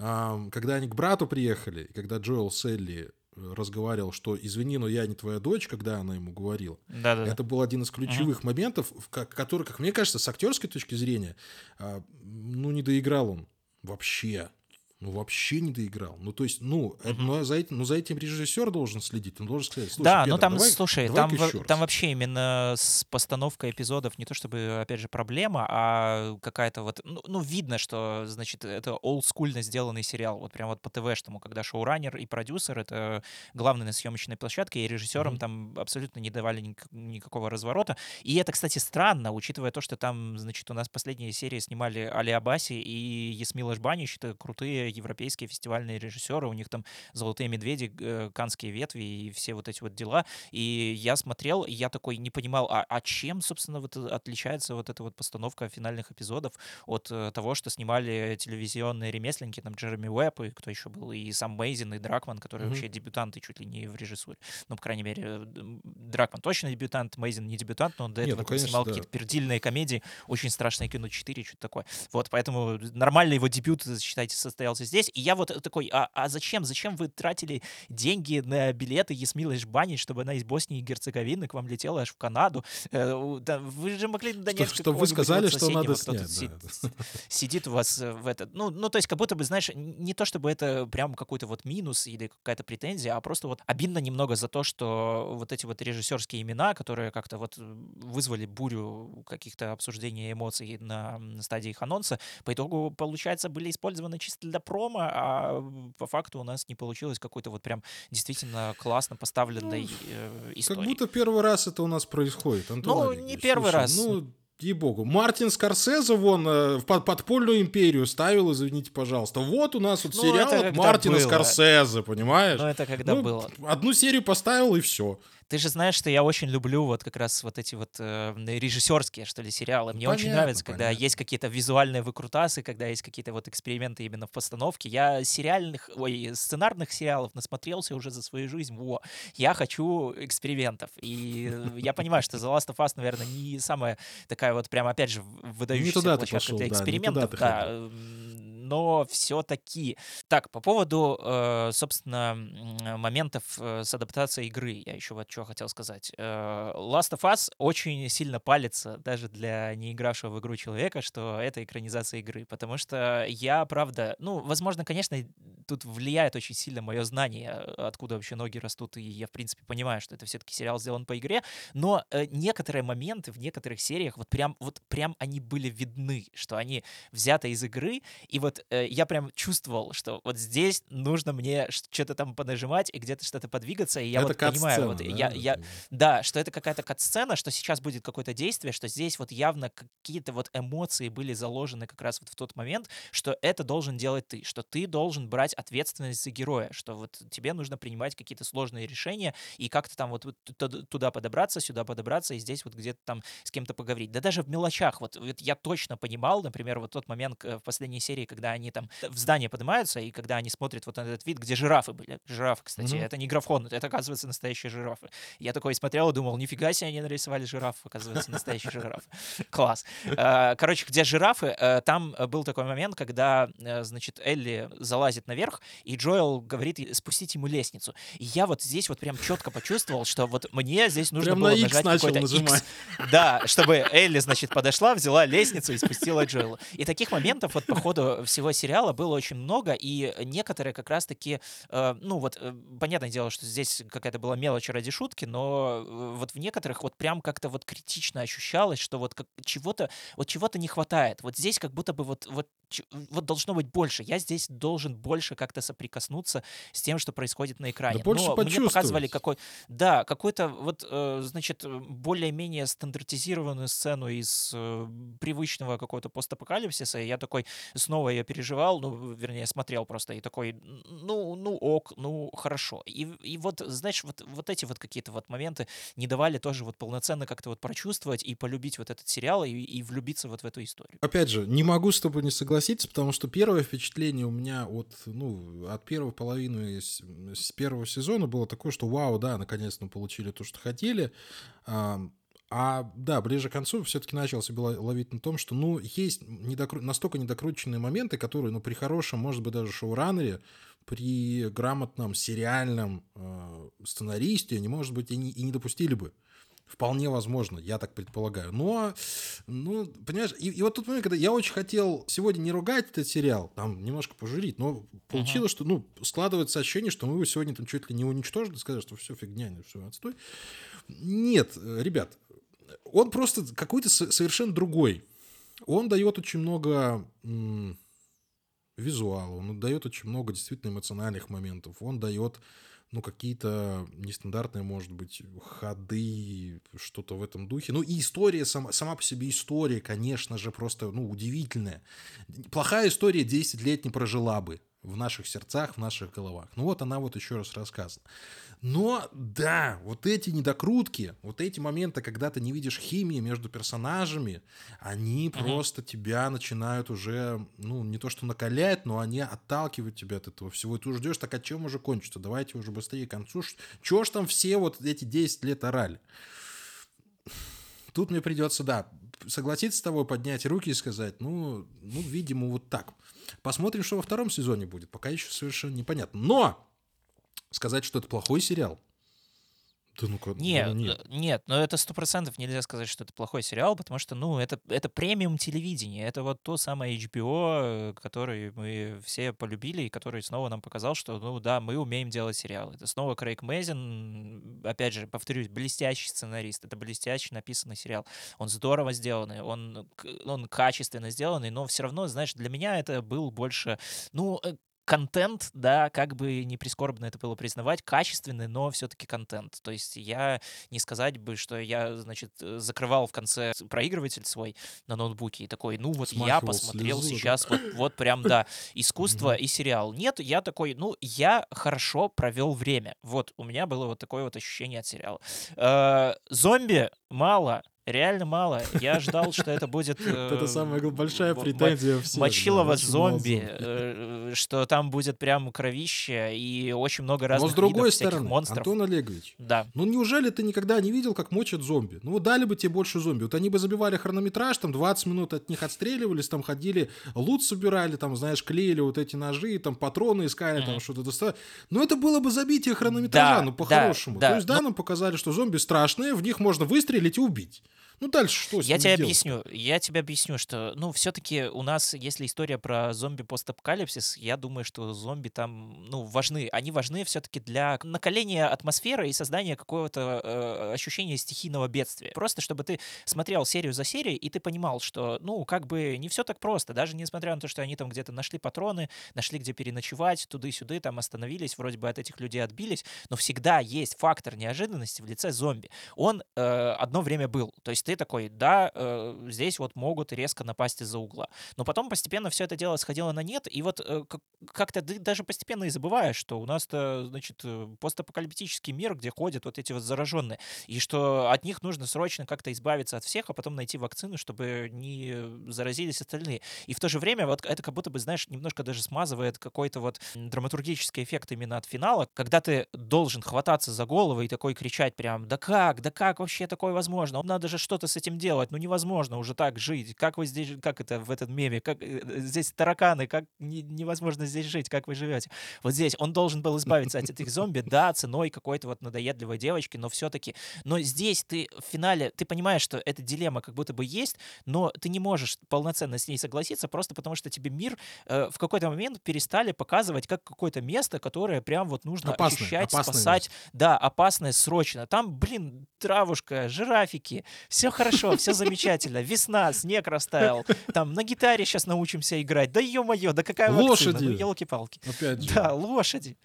а, когда они к брату приехали, когда Джоэл Селли разговаривал, что извини, но я не твоя дочь, когда она ему говорила. Да, да. Это был один из ключевых uh-huh. моментов, который, как мне кажется, с актерской точки зрения, а, ну, не доиграл он вообще Ну, вообще не доиграл. Ну, то есть, ну, mm-hmm. ну, за этим, ну, за этим режиссер должен следить. Он должен сказать, слушай, Да, Петр, ну там, давай, слушай, давай там, в, там вообще именно с постановкой эпизодов не то чтобы, опять же, проблема, а какая-то вот, ну, ну видно, что, значит, это олдскульно сделанный сериал, вот прям вот по ТВ-штому, когда шоураннер и продюсер — это главный на съемочной площадке, и режиссерам mm-hmm. там абсолютно не давали ник- никакого разворота. И это, кстати, странно, учитывая то, что там, значит, у нас последние серии снимали Али Абаси и Ясмила Жбанич, это крутые европейские фестивали фестивальные режиссеры, у них там «Золотые медведи», э, «Канские ветви» и все вот эти вот дела. И я смотрел, и я такой не понимал, а, а чем, собственно, вот отличается вот эта вот постановка финальных эпизодов от э, того, что снимали телевизионные ремесленники, там Джереми Уэбб и кто еще был, и сам Мейзин, и Дракман, которые mm-hmm. вообще дебютанты чуть ли не в режиссуре. Ну, по крайней мере, Дракман точно дебютант, Мейзин не дебютант, но он до этого Нет, ну, конечно, снимал да. какие-то пердильные комедии, очень страшное кино 4, что-то такое. Вот, поэтому нормально его дебют, считайте, состоялся здесь. И я вот такой, а, а зачем? Зачем вы тратили деньги на билеты Есмилы Жбани, чтобы она из Боснии и Герцеговины к вам летела аж в Канаду? Э, вы же могли на Что, что вы сказали, что надо снять. Да. Сидит, сидит у вас э, в этот... Ну, ну, то есть как будто бы, знаешь, не то чтобы это прям какой-то вот минус или какая-то претензия, а просто вот обидно немного за то, что вот эти вот режиссерские имена, которые как-то вот вызвали бурю каких-то обсуждений эмоций на стадии их анонса, по итогу, получается, были использованы чисто для промо, а по факту у нас не получилось какой-то вот прям действительно классно поставленной ну, э, истории. Как будто первый раз это у нас происходит, Антон Ну, не первый Слушай, раз. Ну, Ей-богу. Мартин Скорсезе вон э, в подпольную империю ставил, извините, пожалуйста. Вот у нас вот ну, сериал от Мартина было. Скорсезе, понимаешь? Ну, это когда ну, было. Одну серию поставил, и все. Ты же знаешь, что я очень люблю вот как раз вот эти вот э, режиссерские, что ли, сериалы. Мне понятно, очень нравится, когда понятно. есть какие-то визуальные выкрутасы, когда есть какие-то вот эксперименты именно в постановке. Я сериальных, ой, сценарных сериалов насмотрелся уже за свою жизнь. Во, я хочу экспериментов. И я понимаю, что The Last of Us, наверное, не самая такая вот прям, опять же, выдающаяся площадка для экспериментов. Да, но все-таки. Так, по поводу, э, собственно, моментов э, с адаптацией игры, я еще вот что хотел сказать. Э, Last of Us очень сильно палится даже для не игравшего в игру человека, что это экранизация игры, потому что я, правда, ну, возможно, конечно, тут влияет очень сильно мое знание, откуда вообще ноги растут, и я, в принципе, понимаю, что это все-таки сериал сделан по игре, но некоторые моменты в некоторых сериях вот прям, вот прям они были видны, что они взяты из игры, и вот э, я прям чувствовал, что вот здесь нужно мне что-то там понажимать и где-то что-то подвигаться, и я это вот понимаю, вот, да? я, я, да, что это какая-то кат-сцена, что сейчас будет какое-то действие, что здесь вот явно какие-то вот эмоции были заложены как раз вот в тот момент, что это должен делать ты, что ты должен брать ответственность за героя, что вот тебе нужно принимать какие-то сложные решения и как-то там вот туда подобраться, сюда подобраться, и здесь вот где-то там с кем-то поговорить. Да даже в мелочах, вот, вот я точно понимал, например, вот тот момент в последней серии, когда когда они там в здание поднимаются, и когда они смотрят вот на этот вид, где жирафы были. Жирафы, кстати, mm-hmm. это не графон, это, оказывается, настоящие жирафы. Я такой смотрел и думал, нифига себе они нарисовали жираф, оказывается, настоящий жираф. <laughs> Класс. Э, короче, где жирафы, э, там был такой момент, когда, э, значит, Элли залазит наверх, и Джоэл говорит спустить ему лестницу. И я вот здесь вот прям четко почувствовал, что вот мне здесь нужно прям было на нажать какой-то X. <laughs> Да, чтобы Элли, значит, подошла, взяла лестницу и спустила Джоэла. И таких моментов вот по ходу всего сериала было очень много, и некоторые как раз-таки, э, ну вот, э, понятное дело, что здесь какая-то была мелочь ради шутки, но э, вот в некоторых вот прям как-то вот критично ощущалось, что вот как, чего-то, вот чего-то не хватает. Вот здесь как будто бы вот, вот, вот должно быть больше. Я здесь должен больше как-то соприкоснуться с тем, что происходит на экране. Да больше но мне показывали какой, да, какой-то вот, э, значит, более-менее стандартизированную сцену из э, привычного какого-то постапокалипсиса, и я такой снова ее переживал, ну, вернее, смотрел просто и такой, ну, ну ок, ну, хорошо. И, и вот, знаешь, вот, вот эти вот какие-то вот моменты не давали тоже вот полноценно как-то вот прочувствовать и полюбить вот этот сериал и, и влюбиться вот в эту историю. Опять же, не могу с тобой не согласиться, потому что первое впечатление у меня от, ну, от первой половины с, с первого сезона было такое, что вау, да, наконец-то мы получили то, что хотели. А да, ближе к концу все-таки начал себя ловить на том, что, ну, есть недокру... настолько недокрученные моменты, которые, ну, при хорошем, может быть, даже шоураннере, при грамотном сериальном э, сценаристе, они, может быть, и не, и не допустили бы. Вполне возможно, я так предполагаю. Но, ну, понимаешь, и, и вот тут момент, когда я очень хотел сегодня не ругать этот сериал, там немножко пожурить, но получилось, uh-huh. что, ну, складывается ощущение, что мы его сегодня там чуть ли не уничтожили, сказали, что все фигня, все отстой. Нет, ребят, он просто какой-то совершенно другой. Он дает очень много м- визуала, он дает очень много действительно эмоциональных моментов, он дает ну, какие-то нестандартные, может быть, ходы, что-то в этом духе. Ну, и история, сама, сама по себе история, конечно же, просто, ну, удивительная. Плохая история 10 лет не прожила бы в наших сердцах, в наших головах. Ну, вот она вот еще раз рассказана. Но да, вот эти недокрутки, вот эти моменты, когда ты не видишь химии между персонажами, они uh-huh. просто тебя начинают уже, ну, не то что накалять, но они отталкивают тебя от этого всего. И ты ждешь, так а чем уже кончится? Давайте уже быстрее к концу. Чего ж там все вот эти 10 лет орали? Тут мне придется, да, согласиться с тобой, поднять руки и сказать, ну, ну, видимо, вот так. Посмотрим, что во втором сезоне будет. Пока еще совершенно непонятно. Но сказать, что это плохой сериал, да ну нет, ну, нет. нет, но это сто процентов нельзя сказать, что это плохой сериал, потому что, ну, это, это премиум телевидение, это вот то самое HBO, который мы все полюбили и который снова нам показал, что, ну, да, мы умеем делать сериалы. Это снова Крейг Мейзен, опять же, повторюсь, блестящий сценарист, это блестящий написанный сериал. Он здорово сделанный, он, он качественно сделанный, но все равно, знаешь, для меня это был больше, ну, э, контент, да, как бы не прискорбно это было признавать, качественный, но все-таки контент. То есть я не сказать бы, что я, значит, э, закрывал в конце проигрыватель свой на ноутбуке и такой, ну вот Смахивал я посмотрел слезу, сейчас да? вот, вот прям, да, искусство и сериал. Нет, я такой, ну, я хорошо провел время. Вот, у меня было вот такое вот ощущение от сериала. Э, зомби мало, реально мало. Я ждал, что это будет... <laughs> Это э, самая большая претензия всех. Мочилово зомби, э, что там будет прям кровище и очень много разных Но с другой стороны. Антон Олегович, да. ну неужели ты никогда не видел, как мочат зомби? Ну дали бы тебе больше зомби. Вот они бы забивали хронометраж, там 20 минут от них отстреливались, там ходили, лут собирали, там, знаешь, клеили вот эти ножи, там патроны искали, там что-то доставали. Но это было бы забитие хронометража, ну по-хорошему. То есть да, нам показали, что зомби страшные, в них можно выстрелить и убить. Ну дальше что? Я тебе делать? объясню. Я тебе объясню, что, ну, все-таки у нас, если история про зомби постапокалипсис, я думаю, что зомби там, ну, важны. Они важны все-таки для накаления атмосферы и создания какого-то э, ощущения стихийного бедствия. Просто чтобы ты смотрел серию за серией и ты понимал, что, ну, как бы не все так просто. Даже несмотря на то, что они там где-то нашли патроны, нашли где переночевать, туды-сюды, там остановились, вроде бы от этих людей отбились, но всегда есть фактор неожиданности в лице зомби. Он э, одно время был. То есть ты такой, да, э, здесь вот могут резко напасть из-за угла. Но потом постепенно все это дело сходило на нет, и вот э, как-то ты даже постепенно и забываешь, что у нас-то, значит, э, постапокалиптический мир, где ходят вот эти вот зараженные, и что от них нужно срочно как-то избавиться от всех, а потом найти вакцину, чтобы не заразились остальные. И в то же время вот это как будто бы, знаешь, немножко даже смазывает какой-то вот драматургический эффект именно от финала, когда ты должен хвататься за голову и такой кричать прям, да как, да как вообще такое возможно? Надо же что что-то с этим делать. Ну, невозможно уже так жить. Как вы здесь, как это в этом меме, как э, э, здесь тараканы, как не, невозможно здесь жить, как вы живете. Вот здесь он должен был избавиться от этих зомби, <laughs> да, ценой какой-то вот надоедливой девочки, но все-таки. Но здесь ты в финале, ты понимаешь, что эта дилемма как будто бы есть, но ты не можешь полноценно с ней согласиться, просто потому что тебе мир э, в какой-то момент перестали показывать как какое-то место, которое прям вот нужно опасное, ощущать, спасать. Место. Да, опасное срочно. Там, блин, травушка, жирафики, все все хорошо, все замечательно. Весна, снег растаял. Там на гитаре сейчас научимся играть. Да ё-моё, да какая лошади. вакцина? Ну, елки-палки. Опять же. Да, лошади.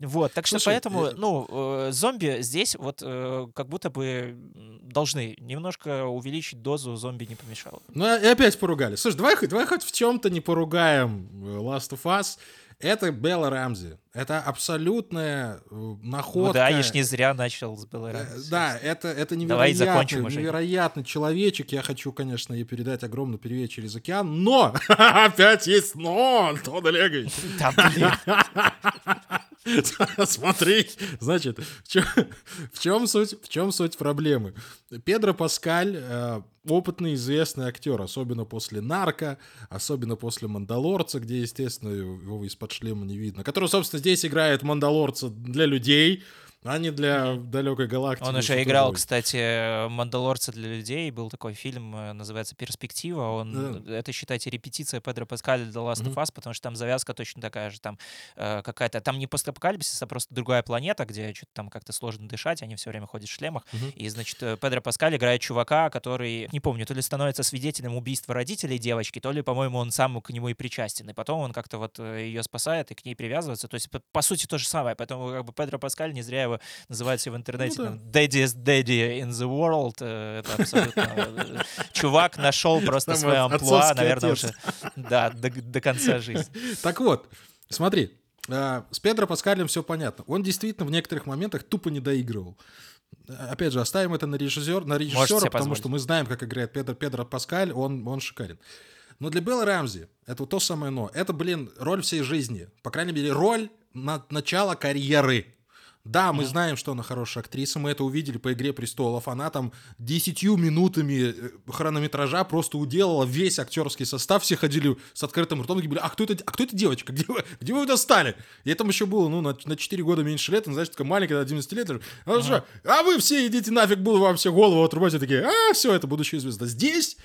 Вот, так Слушай, что поэтому, я... ну, э, зомби здесь вот э, как будто бы должны немножко увеличить дозу, зомби не помешало. Ну и опять поругали. Слушай, давай, давай хоть в чем-то не поругаем э, Last of Us. Это Белла Рамзи. Это абсолютная э, находка. Ну да, я ж не зря начал с Беллы э, Рамзи. Да, это, это невероятный, невероятный человечек. Я хочу, конечно, ей передать огромный привет через океан, но <laughs> опять есть но, Антон Олегович. Да, блин. <laughs> <laughs> Смотри, значит, в чем, суть, в чем суть проблемы? Педро Паскаль э, опытный, известный актер, особенно после «Нарко», особенно после «Мандалорца», где, естественно, его из-под шлема не видно, который, собственно, здесь играет «Мандалорца» для людей, а не для далекой галактики. Он уже играл, кстати, «Мандалорца для людей». Был такой фильм, э, называется «Перспектива». Он, да. Это, считайте, репетиция Педро Паскаля для Last of Us, потому что там завязка точно такая же. Там э, какая-то... Там не постапокалипсис, а просто другая планета, где что-то там как-то сложно дышать, они все время ходят в шлемах. Mm-hmm. И, значит, э, Педро Паскаль играет чувака, который, не помню, то ли становится свидетелем убийства родителей девочки, то ли, по-моему, он сам к нему и причастен. И потом он как-то вот э, ее спасает и к ней привязывается. То есть, по, по сути, то же самое. Поэтому как бы Педро Паскаль не зря его называют в интернете ну, да. Daddy's Daddy in the World. Э, это абсолютно... Э, чувак нашел просто свое амплуа, наверное, уже да, до, до конца жизни. Так вот, смотри, э, с Педро Паскалем все понятно. Он действительно в некоторых моментах тупо не доигрывал. Опять же, оставим это на, режиссер, на режиссера, потому позволить. что мы знаем, как играет Педро, Педро Паскаль, он, он шикарен. Но для Белла Рамзи это то самое но. Это, блин, роль всей жизни. По крайней мере, роль на начала карьеры. Да, мы знаем, что она хорошая актриса, мы это увидели по «Игре престолов». Она там десятью минутами э, хронометража просто уделала весь актерский состав, все ходили с открытым ртом и говорили, а кто это, а кто эта девочка, где вы, где вы достали? И там еще было, ну, на, на 4 года меньше лет, она, знаешь, такая маленькая, 11 лет, она ага. а вы все идите нафиг, буду вам все голову отрубать, и такие, а, все, это будущая звезда. Здесь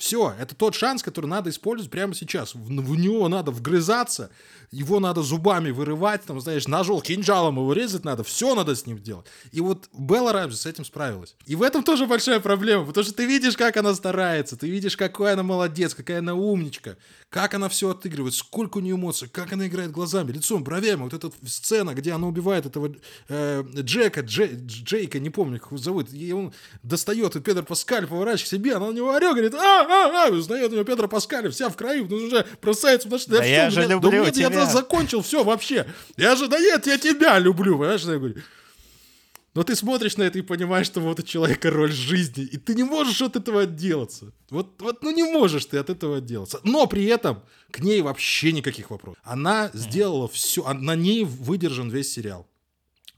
все, это тот шанс, который надо использовать прямо сейчас. В, в него надо вгрызаться, его надо зубами вырывать, там, знаешь, ножом, кинжалом его резать надо, все надо с ним делать. И вот Белла Рамзи с этим справилась. И в этом тоже большая проблема, потому что ты видишь, как она старается, ты видишь, какой она молодец, какая она умничка, как она все отыгрывает, сколько у нее эмоций, как она играет глазами, лицом, бровями. Вот эта сцена, где она убивает этого э, Джека, Дже, Джейка, не помню, как его зовут, и он достает, и Педро Паскаль поворачивает к себе, она на него орет, говорит, а, а, а, узнает у него Педро Паскаль, вся в краю, ну уже бросается, потому что да, да я все, же меня, люблю да нет, тебя. я закончил все вообще. Я же, да нет, я тебя люблю, понимаешь, я говорю. Но ты смотришь на это и понимаешь, что вот у человека роль жизни, и ты не можешь от этого отделаться. Вот, вот ну не можешь ты от этого отделаться. Но при этом к ней вообще никаких вопросов. Она сделала все, на ней выдержан весь сериал.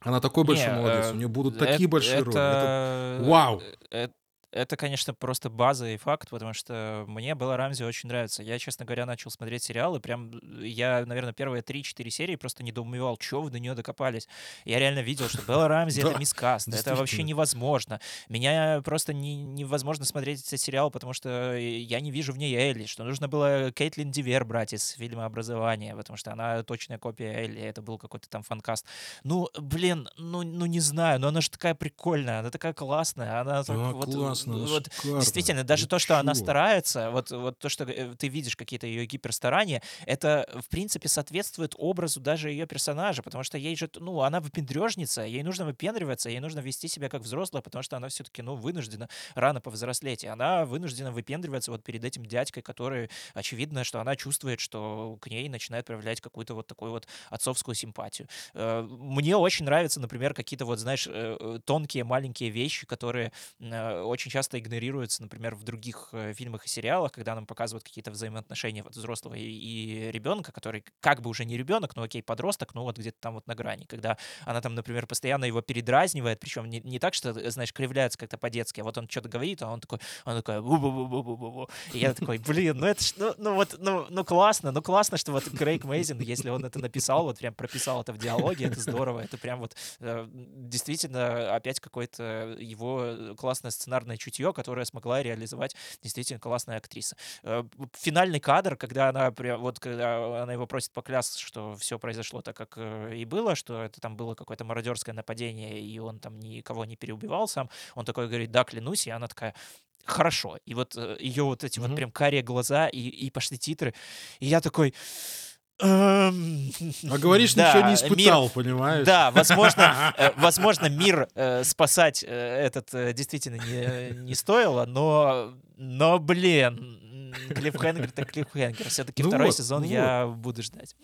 Она такой большой не, молодец, э, у нее будут такие большие это, роли. Это, вау! Это, это, конечно, просто база и факт, потому что мне Белла Рамзи очень нравится. Я, честно говоря, начал смотреть сериалы, прям я, наверное, первые 3-4 серии просто недоумевал, что вы до нее докопались. Я реально видел, что Белла Рамзи — это мискаст, это вообще невозможно. Меня просто не, невозможно смотреть этот сериал, потому что я не вижу в ней Элли, что нужно было Кейтлин Дивер брать из фильма «Образование», потому что она точная копия Элли, это был какой-то там фанкаст. Ну, блин, ну, ну не знаю, но она же такая прикольная, она такая классная, она так, вот, класс классно. Вот, действительно, даже то, что она старается, вот, вот то, что э, ты видишь какие-то ее гиперстарания, это, в принципе, соответствует образу даже ее персонажа, потому что ей же, ну, она выпендрежница, ей нужно выпендриваться, ей нужно вести себя как взрослая, потому что она все-таки, ну, вынуждена рано повзрослеть, и она вынуждена выпендриваться вот перед этим дядькой, который, очевидно, что она чувствует, что к ней начинает проявлять какую-то вот такую вот отцовскую симпатию. Э, мне очень нравятся, например, какие-то вот, знаешь, э, тонкие маленькие вещи, которые очень часто игнорируется, например, в других э, фильмах и сериалах, когда нам показывают какие-то взаимоотношения вот взрослого и, и ребенка, который как бы уже не ребенок, но окей, подросток, но вот где-то там вот на грани, когда она там, например, постоянно его передразнивает, причем не, не так, что, знаешь, кривляется как-то по-детски, а вот он что-то говорит, а он такой, он такой, бу бу бу бу бу бу и я такой, блин, ну это ну, ну вот, ну, ну классно, ну классно, что вот Крейг Мейзин, если он это написал, вот прям прописал это в диалоге, это здорово, это прям вот э, действительно опять какое-то его классное сценарное чутье, которое смогла реализовать действительно классная актриса. Э, финальный кадр, когда она вот когда она его просит поклясться, что все произошло так, как э, и было, что это там было какое-то мародерское нападение, и он там никого не переубивал сам, он такой говорит, да, клянусь, и она такая, хорошо. И вот э, ее вот эти mm-hmm. вот прям карие глаза, и, и пошли титры, и я такой... Эм, а говоришь, да, ничего не испытал, мир, понимаешь? Да, возможно, <laughs> э, возможно мир э, спасать э, этот действительно не, не стоило, но, но, блин, клиффхенгер так клиффхенгер. Все-таки ну второй вот, сезон ну я вот. буду ждать.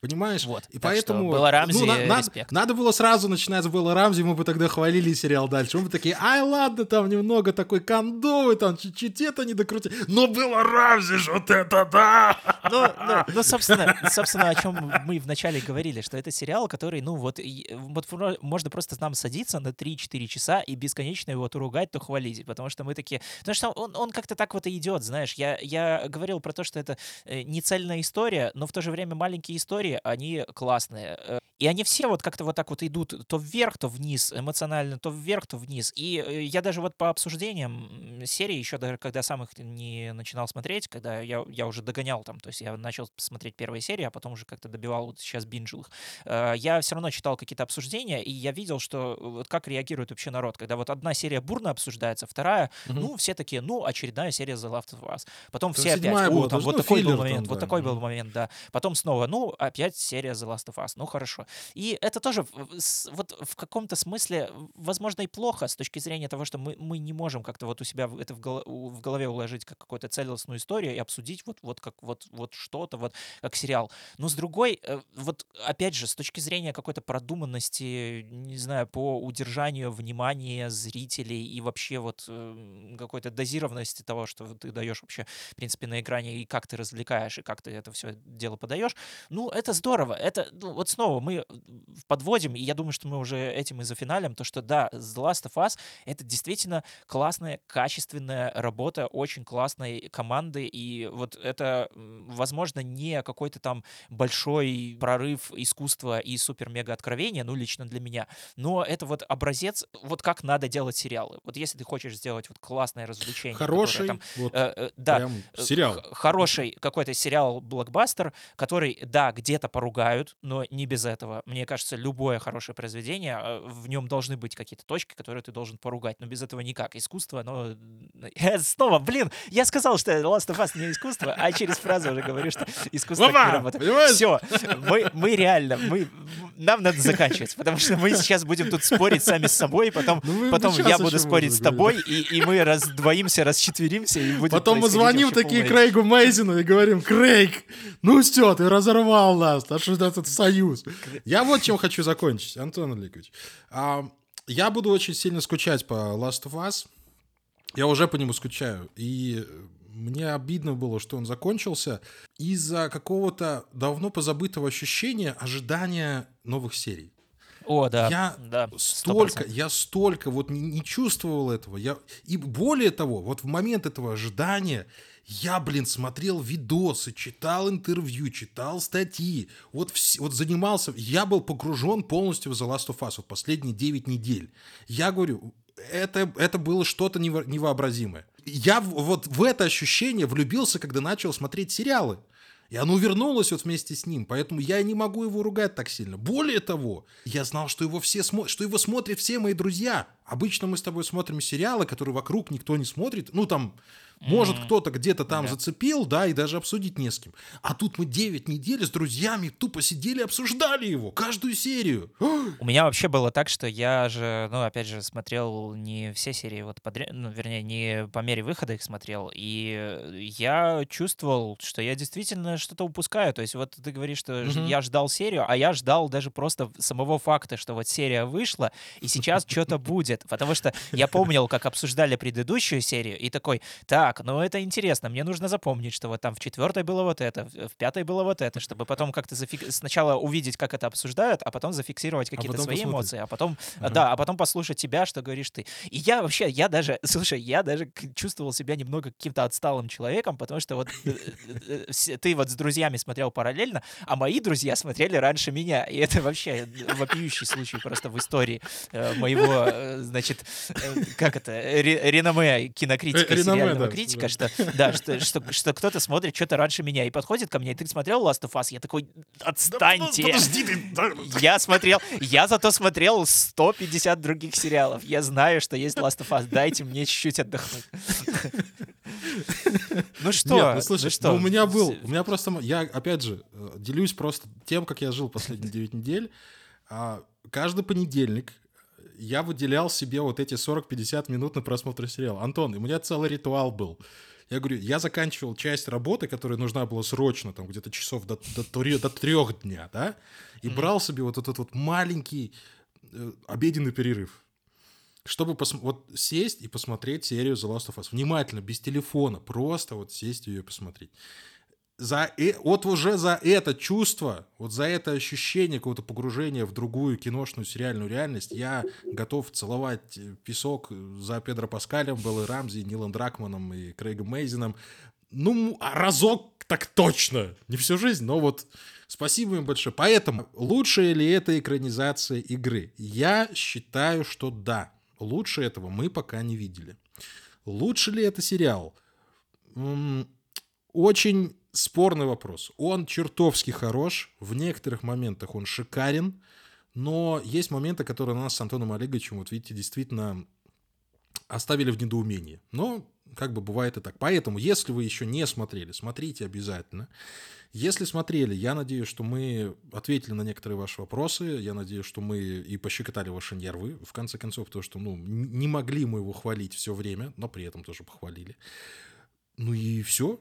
Понимаешь? Вот. И поэтому... Белла Рамзи, ну, на, на, надо было сразу начинать с Белла Рамзи, мы бы тогда хвалили сериал дальше. Мы бы такие, ай, ладно, там немного такой кондовый, там чуть-чуть это не докрутили. Но Белла Рамзи же вот это да! Ну, ну, ну собственно, собственно, о чем мы вначале говорили, что это сериал, который, ну, вот, вот можно просто нам садиться на 3-4 часа и бесконечно его то ругать, то хвалить, потому что мы такие... Потому что он, он как-то так вот и идет, знаешь. Я, я говорил про то, что это э, не цельная история, но в то же время маленькие истории истории, они классные. Э, И они все вот как-то вот так вот идут то вверх, то вниз, эмоционально, то вверх, то вниз. И э, я даже вот по обсуждениям серии, еще даже когда сам их не начинал смотреть, когда я, я уже догонял там, то есть я начал смотреть первые серии, а потом уже как-то добивал, вот сейчас бинжил их, э, я все равно читал какие-то обсуждения, и я видел, что вот как реагирует вообще народ, когда вот одна серия бурно обсуждается, вторая, угу. ну, все такие, ну, очередная серия The Last of Us. Потом то все опять, о, там, вот такой был момент, там, вот да. такой был момент, да. Потом снова, ну, опять серия The Last of Us, ну, хорошо. И это тоже вот в каком-то смысле, возможно, и плохо с точки зрения того, что мы, мы не можем как-то вот у себя это в, в голове уложить как какую-то целостную историю и обсудить вот, вот как вот, вот что-то, вот как сериал. Но с другой, э, вот опять же, с точки зрения какой-то продуманности, не знаю, по удержанию внимания зрителей и вообще вот э, какой-то дозированности того, что ты даешь вообще, в принципе, на экране, и как ты развлекаешь, и как ты это все дело подаешь, ну, это здорово. Это, ну, вот снова мы подводим, и я думаю, что мы уже этим и зафиналим, то, что да, The Last of Us — это действительно классная, качественная работа очень классной команды, и вот это, возможно, не какой-то там большой прорыв искусства и супер-мега откровения, ну, лично для меня, но это вот образец, вот как надо делать сериалы. Вот если ты хочешь сделать вот классное развлечение. Хороший, там, вот, э, э, да, э, сериал. Хороший какой-то сериал-блокбастер, который, да, где-то поругают, но не без этого. Мне кажется, любое хорошее произведение, э, в нем должны быть какие-то точки, которые ты должен поругать, но без этого никак. Искусство, оно... <laughs> Снова, блин, я сказал, что Last of Us не искусство, а через фразу уже говорю, что искусство не работает. Все, мы, мы реально, мы, нам надо заканчивать, потому что мы сейчас будем тут спорить сами с собой, потом, ну, потом я буду спорить с тобой, и, и мы раздвоимся, расчетверимся, и будем Потом мы звоним такие Крейгу <laughs> Мейзину и говорим, Крейг, ну все, ты разорвал нас, а что этот союз? Я вот чем хочу закончить, Антон Олегович. А, я буду очень сильно скучать по Last of Us. Я уже по нему скучаю. И мне обидно было, что он закончился из-за какого-то давно позабытого ощущения ожидания новых серий. О, да. Я да, столько, я столько вот не, не чувствовал этого. Я, и более того, вот в момент этого ожидания я, блин, смотрел видосы, читал интервью, читал статьи, вот, вс- вот занимался, я был погружен полностью в The Last of Us вот последние 9 недель. Я говорю, это, это было что-то невообразимое. Я вот в это ощущение влюбился, когда начал смотреть сериалы. И оно вернулось вот вместе с ним, поэтому я не могу его ругать так сильно. Более того, я знал, что его все смо... что его смотрят все мои друзья. Обычно мы с тобой смотрим сериалы, которые вокруг никто не смотрит. Ну, там, может, кто-то где-то там да. зацепил, да, и даже обсудить не с кем. А тут мы 9 недель с друзьями тупо сидели, обсуждали его, каждую серию. У меня вообще было так, что я же, ну, опять же, смотрел не все серии вот подряд, ну, вернее, не по мере выхода их смотрел, и я чувствовал, что я действительно что-то упускаю. То есть вот ты говоришь, что mm-hmm. я ждал серию, а я ждал даже просто самого факта, что вот серия вышла, и сейчас что-то будет. Потому что я помнил, как обсуждали предыдущую серию, и такой, так, так, ну это интересно, мне нужно запомнить, что вот там в четвертой было вот это, в пятой было вот это, чтобы потом как-то зафик... сначала увидеть, как это обсуждают, а потом зафиксировать а какие-то а свои посмотреть. эмоции, а потом, ага. да, а потом послушать тебя, что говоришь ты. И я вообще, я даже, <laughs> слушай, я даже чувствовал себя немного каким-то отсталым человеком, потому что вот э, э, э, ты вот с друзьями смотрел параллельно, а мои друзья смотрели раньше меня, и это вообще вопиющий случай просто в истории моего, значит, как это, реноме кинокритика сериального критика, что, да, что, что, что кто-то смотрит что-то раньше меня и подходит ко мне, и ты смотрел Last of Us? Я такой, отстаньте. Да, подожди ты. Я смотрел, я зато смотрел 150 других сериалов. Я знаю, что есть Last of Us. Дайте мне чуть-чуть отдохнуть. Ну что? Нет, ну слушай, ну, что? Ну, у меня был, у меня просто, я опять же э, делюсь просто тем, как я жил последние 9 недель. А, каждый понедельник я выделял себе вот эти 40-50 минут на просмотр сериала. Антон, у меня целый ритуал был. Я говорю, я заканчивал часть работы, которая нужна была срочно, там где-то часов до, до, до трех дня, да, и mm-hmm. брал себе вот этот вот маленький э, обеденный перерыв, чтобы пос- вот сесть и посмотреть серию The Last of Us. Внимательно, без телефона, просто вот сесть и ее посмотреть за, э, вот уже за это чувство, вот за это ощущение какого-то погружения в другую киношную сериальную реальность я готов целовать э, песок за Педро Паскалем, Беллой Рамзи, Нилом Дракманом и Крейгом Мейзином. Ну, а разок так точно, не всю жизнь, но вот спасибо им большое. Поэтому, лучшая ли это экранизация игры? Я считаю, что да. Лучше этого мы пока не видели. Лучше ли это сериал? Очень спорный вопрос. Он чертовски хорош, в некоторых моментах он шикарен, но есть моменты, которые нас с Антоном Олеговичем, вот видите, действительно оставили в недоумении. Но как бы бывает и так. Поэтому, если вы еще не смотрели, смотрите обязательно. Если смотрели, я надеюсь, что мы ответили на некоторые ваши вопросы. Я надеюсь, что мы и пощекотали ваши нервы, в конце концов, то, что ну, не могли мы его хвалить все время, но при этом тоже похвалили. Ну и все.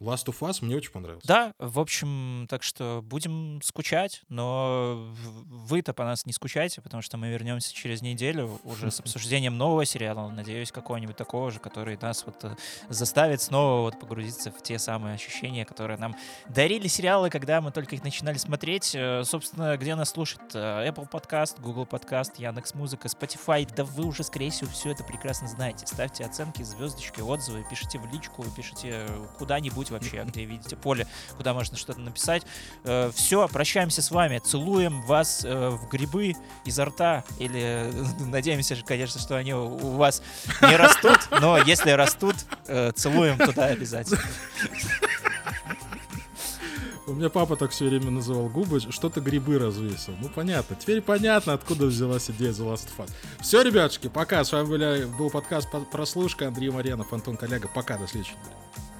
Last of Us мне очень понравился. Да, в общем, так что будем скучать, но вы-то по нас не скучайте, потому что мы вернемся через неделю уже с <laughs> обсуждением нового сериала, надеюсь, какого-нибудь такого же, который нас вот э, заставит снова вот погрузиться в те самые ощущения, которые нам дарили сериалы, когда мы только их начинали смотреть. Э, собственно, где нас слушать? Э, Apple Podcast, Google Podcast, Яндекс Музыка, Spotify. Да вы уже, скорее всего, все это прекрасно знаете. Ставьте оценки, звездочки, отзывы, пишите в личку, пишите куда-нибудь где вообще, где видите поле, куда можно что-то написать. Э, все, прощаемся с вами, целуем вас э, в грибы изо рта, или <laughs> надеемся, конечно, что они у вас не растут, но если растут, э, целуем туда обязательно. У меня папа так все время называл губы, что-то грибы развесил. Ну, понятно. Теперь понятно, откуда взялась идея The Last of Us. Все, ребятушки, пока. С вами был подкаст «Прослушка». Андрей Марьянов, Антон Коляга. Пока, до следующей недели.